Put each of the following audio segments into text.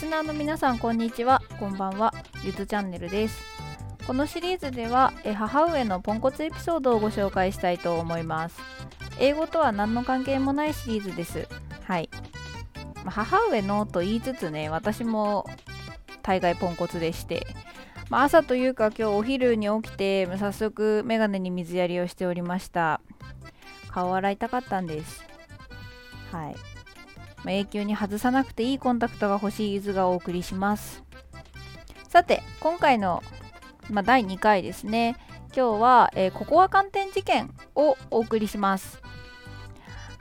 スナーの皆さんこんにちは。こんばんは。ゆずチャンネルです。このシリーズではえ母上のポンコツエピソードをご紹介したいと思います。英語とは何の関係もないシリーズです。はい。まあ母上のと言いつつね私も大概ポンコツでして。まあ、朝というか今日お昼に起きて早速メガネに水やりをしておりました。顔洗いたかったんです。はい、まあ、永久に外さなくていいコンタクトが欲しいゆずがお送りします。さて今回の、まあ、第2回ですね。今日は、えー、ココア寒天事件をお送りします。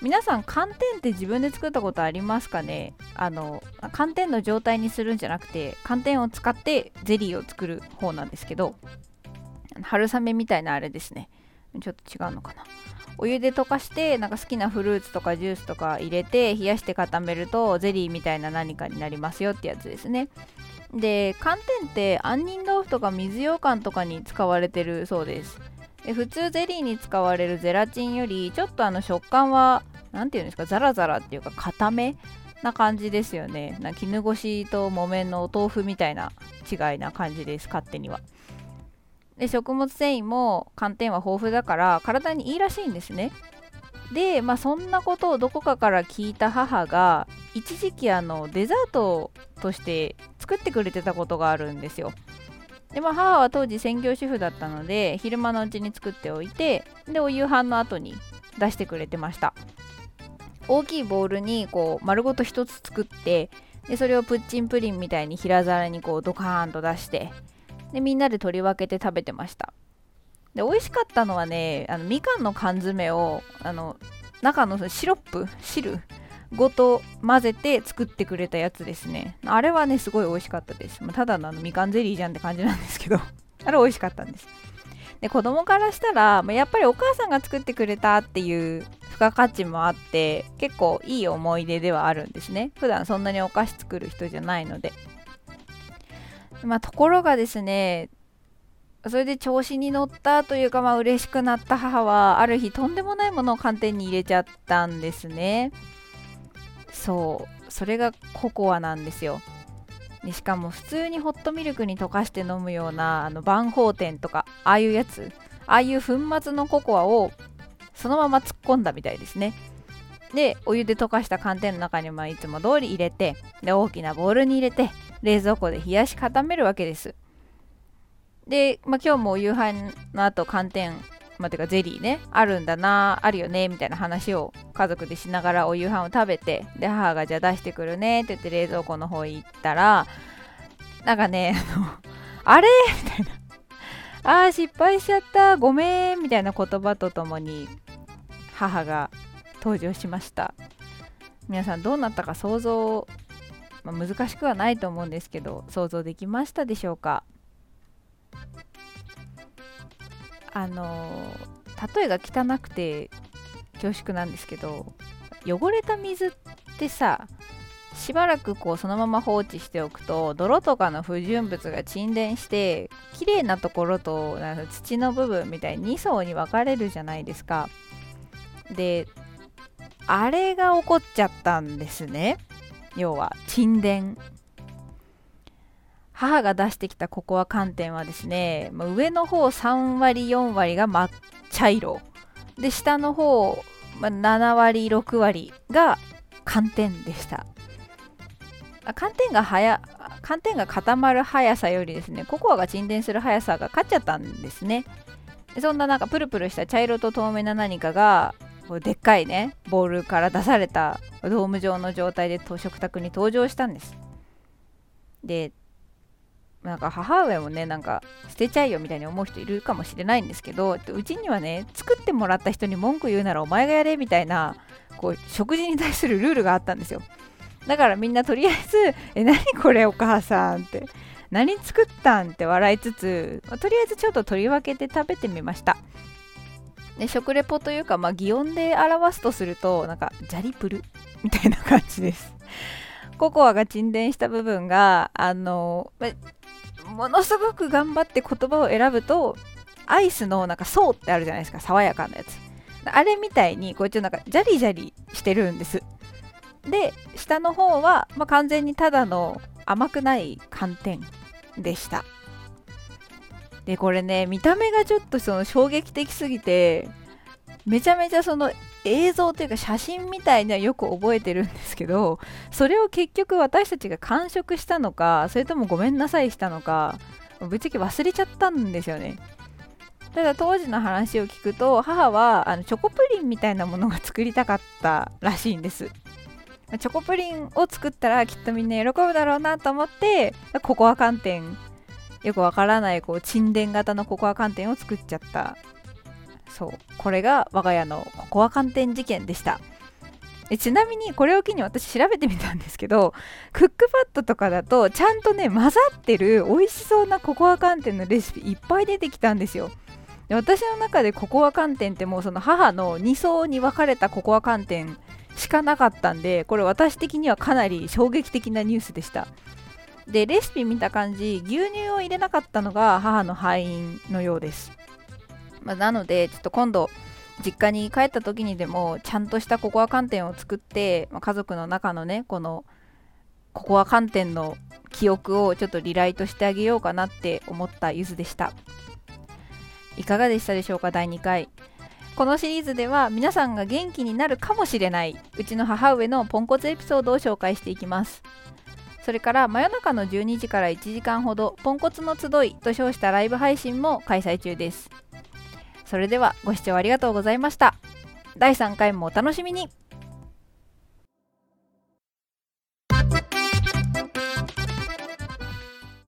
皆さん寒天って自分で作ったことありますかね？あの寒天の状態にするんじゃなくて寒天を使ってゼリーを作る方なんですけど春雨みたいなあれですね。ちょっと違うのかな？お湯で溶かしてなんか好きなフルーツとかジュースとか入れて冷やして固めるとゼリーみたいな何かになりますよってやつですね。で寒天って杏仁豆腐とか水羊羹とかに使われてるそうです。で普通ゼリーに使われるゼラチンよりちょっとあの食感は何て言うんですかザラザラっていうか固めな感じですよね。な絹ごしと木綿のお豆腐みたいな違いな感じです勝手には。で食物繊維も寒天は豊富だから体にいいらしいんですね。でまあそんなことをどこかから聞いた母が一時期あのデザートとして作ってくれてたことがあるんですよ。でまあ母は当時専業主婦だったので昼間のうちに作っておいてでお夕飯の後に出してくれてました。大きいボウルにこう丸ごと1つ作ってでそれをプッチンプリンみたいに平皿にこうドカーンと出してでみんなで取り分けて食べてました。で美味しかったのはねあのみかんの缶詰をあの中のシロップ汁ごと混ぜて作ってくれたやつですね。あれはねすごい美味しかったです、まあ、ただのあのみかんゼリーじゃんって感じなんですけど。あれ美味しかったんです。で子供からしたら、まあ、やっぱりお母さんが作ってくれたっていう付加価値もあって結構いい思い出ではあるんですね。普段そんなにお菓子作る人じゃないので。まあところがですねそれで調子に乗ったというかまあ嬉しくなった母はある日とんでもないものを寒天に入れちゃったんですね。そう。それがココアなんですよ。でしかも普通にホットミルクに溶かして飲むようなあの万宝店とかああいうやつ。ああいう粉末のココアをそのまま突っ込んだみたいですね。でお湯で溶かした寒天の中にまいつも通り入れてで大きなボウルに入れて冷蔵庫で冷やし固めるわけです。で、まあ、今日も夕飯の後寒天まあ、てかゼリーねあるんだなあるよねみたいな話を家族でしながらお夕飯を食べてで母がじゃあ出してくるねって言って冷蔵庫の方行ったらなんかねあの あれ？みたいな。あー失敗しちゃったごめんみたいな言葉とともに母が登場しました。皆さんどうなったか想像、まあ、難しくはないと思うんですけど想像できましたでしょうか？あの例えが汚くて恐縮なんですけど汚れた水ってさしばらくこうそのまま放置しておくと泥とかの不純物が沈殿して綺麗なところと土の部分みたいに2層に分かれるじゃないですか。であれが起こっちゃったんですね。要は沈殿。母が出してきたココア寒天はですね上の方3割4割が抹茶色。で下の方、ま7割6割が寒天でした。寒天が早寒天が固まる速さよりですねココアが沈殿する速さが勝っちゃったんですね。そんななんかプルプルした茶色と透明な何かがでっかいねボールから出されたドーム状の状態で食卓に登場したんですでなんか母上もねなんか捨てちゃいよみたいに思う人いるかもしれないんですけどうちにはね作ってもらった人に文句言うならお前がやれみたいなこう食事に対するルールがあったんですよだからみんなとりあえず「え何これお母さん」って「何作ったん?」って笑いつつ、ま、とりあえずちょっと取り分けて食べてみましたで食レポというか、まあ、擬音で表すとするとなんかジャリプル？みたいな感じです。ココアが沈殿した部分があの、ものすごく頑張って言葉を選ぶとアイスのなんか層ってあるじゃないですか爽やかなやつ。あれみたいにこうちょっとなんかジャリジャリしてるんです。で下の方は、ま、完全にただの甘くない寒天でした。でこれね見た目がちょっとその衝撃的すぎてめちゃめちゃその映像というか写真みたいにはよく覚えてるんですけどそれを結局私たちが完食したのかそれともごめんなさいしたのかぶっちゃけ忘れちゃったんですよね。ただ当時の話を聞くと母はあのチョコプリンみたいなものが作りたかったらしいんです。チョコプリンを作ったらきっとみんな喜ぶだろうなと思ってココア寒天よくわからないこう沈殿型のココア寒天を作っちゃった。そう。これが我が家のココア寒天事件でした。えちなみにこれを機に私調べてみたんですけどクックパッドとかだとちゃんとね混ざってる美味しそうなココア寒天のレシピいっぱい出てきたんですよ。で私の中でココア寒天ってもうその母の2層に分かれたココア寒天しかなかったんでこれ私的にはかなり衝撃的なニュースでした。でレシピ見た感じ牛乳を入れなかったのが母の敗因のようです。まあ、なのでちょっと今度実家に帰った時にでもちゃんとしたココア寒天を作って、まあ、家族の中のねこのココア寒天の記憶をちょっとリライトしてあげようかなって思ったゆずでした。いかがでしたでしょうか第2回。このシリーズでは皆さんが元気になるかもしれないうちの母上のポンコツエピソードを紹介していきます。それから真夜中の12時から1時間ほどポンコツの集いと称したライブ配信も開催中です。それではご視聴ありがとうございました。第3回もお楽しみに。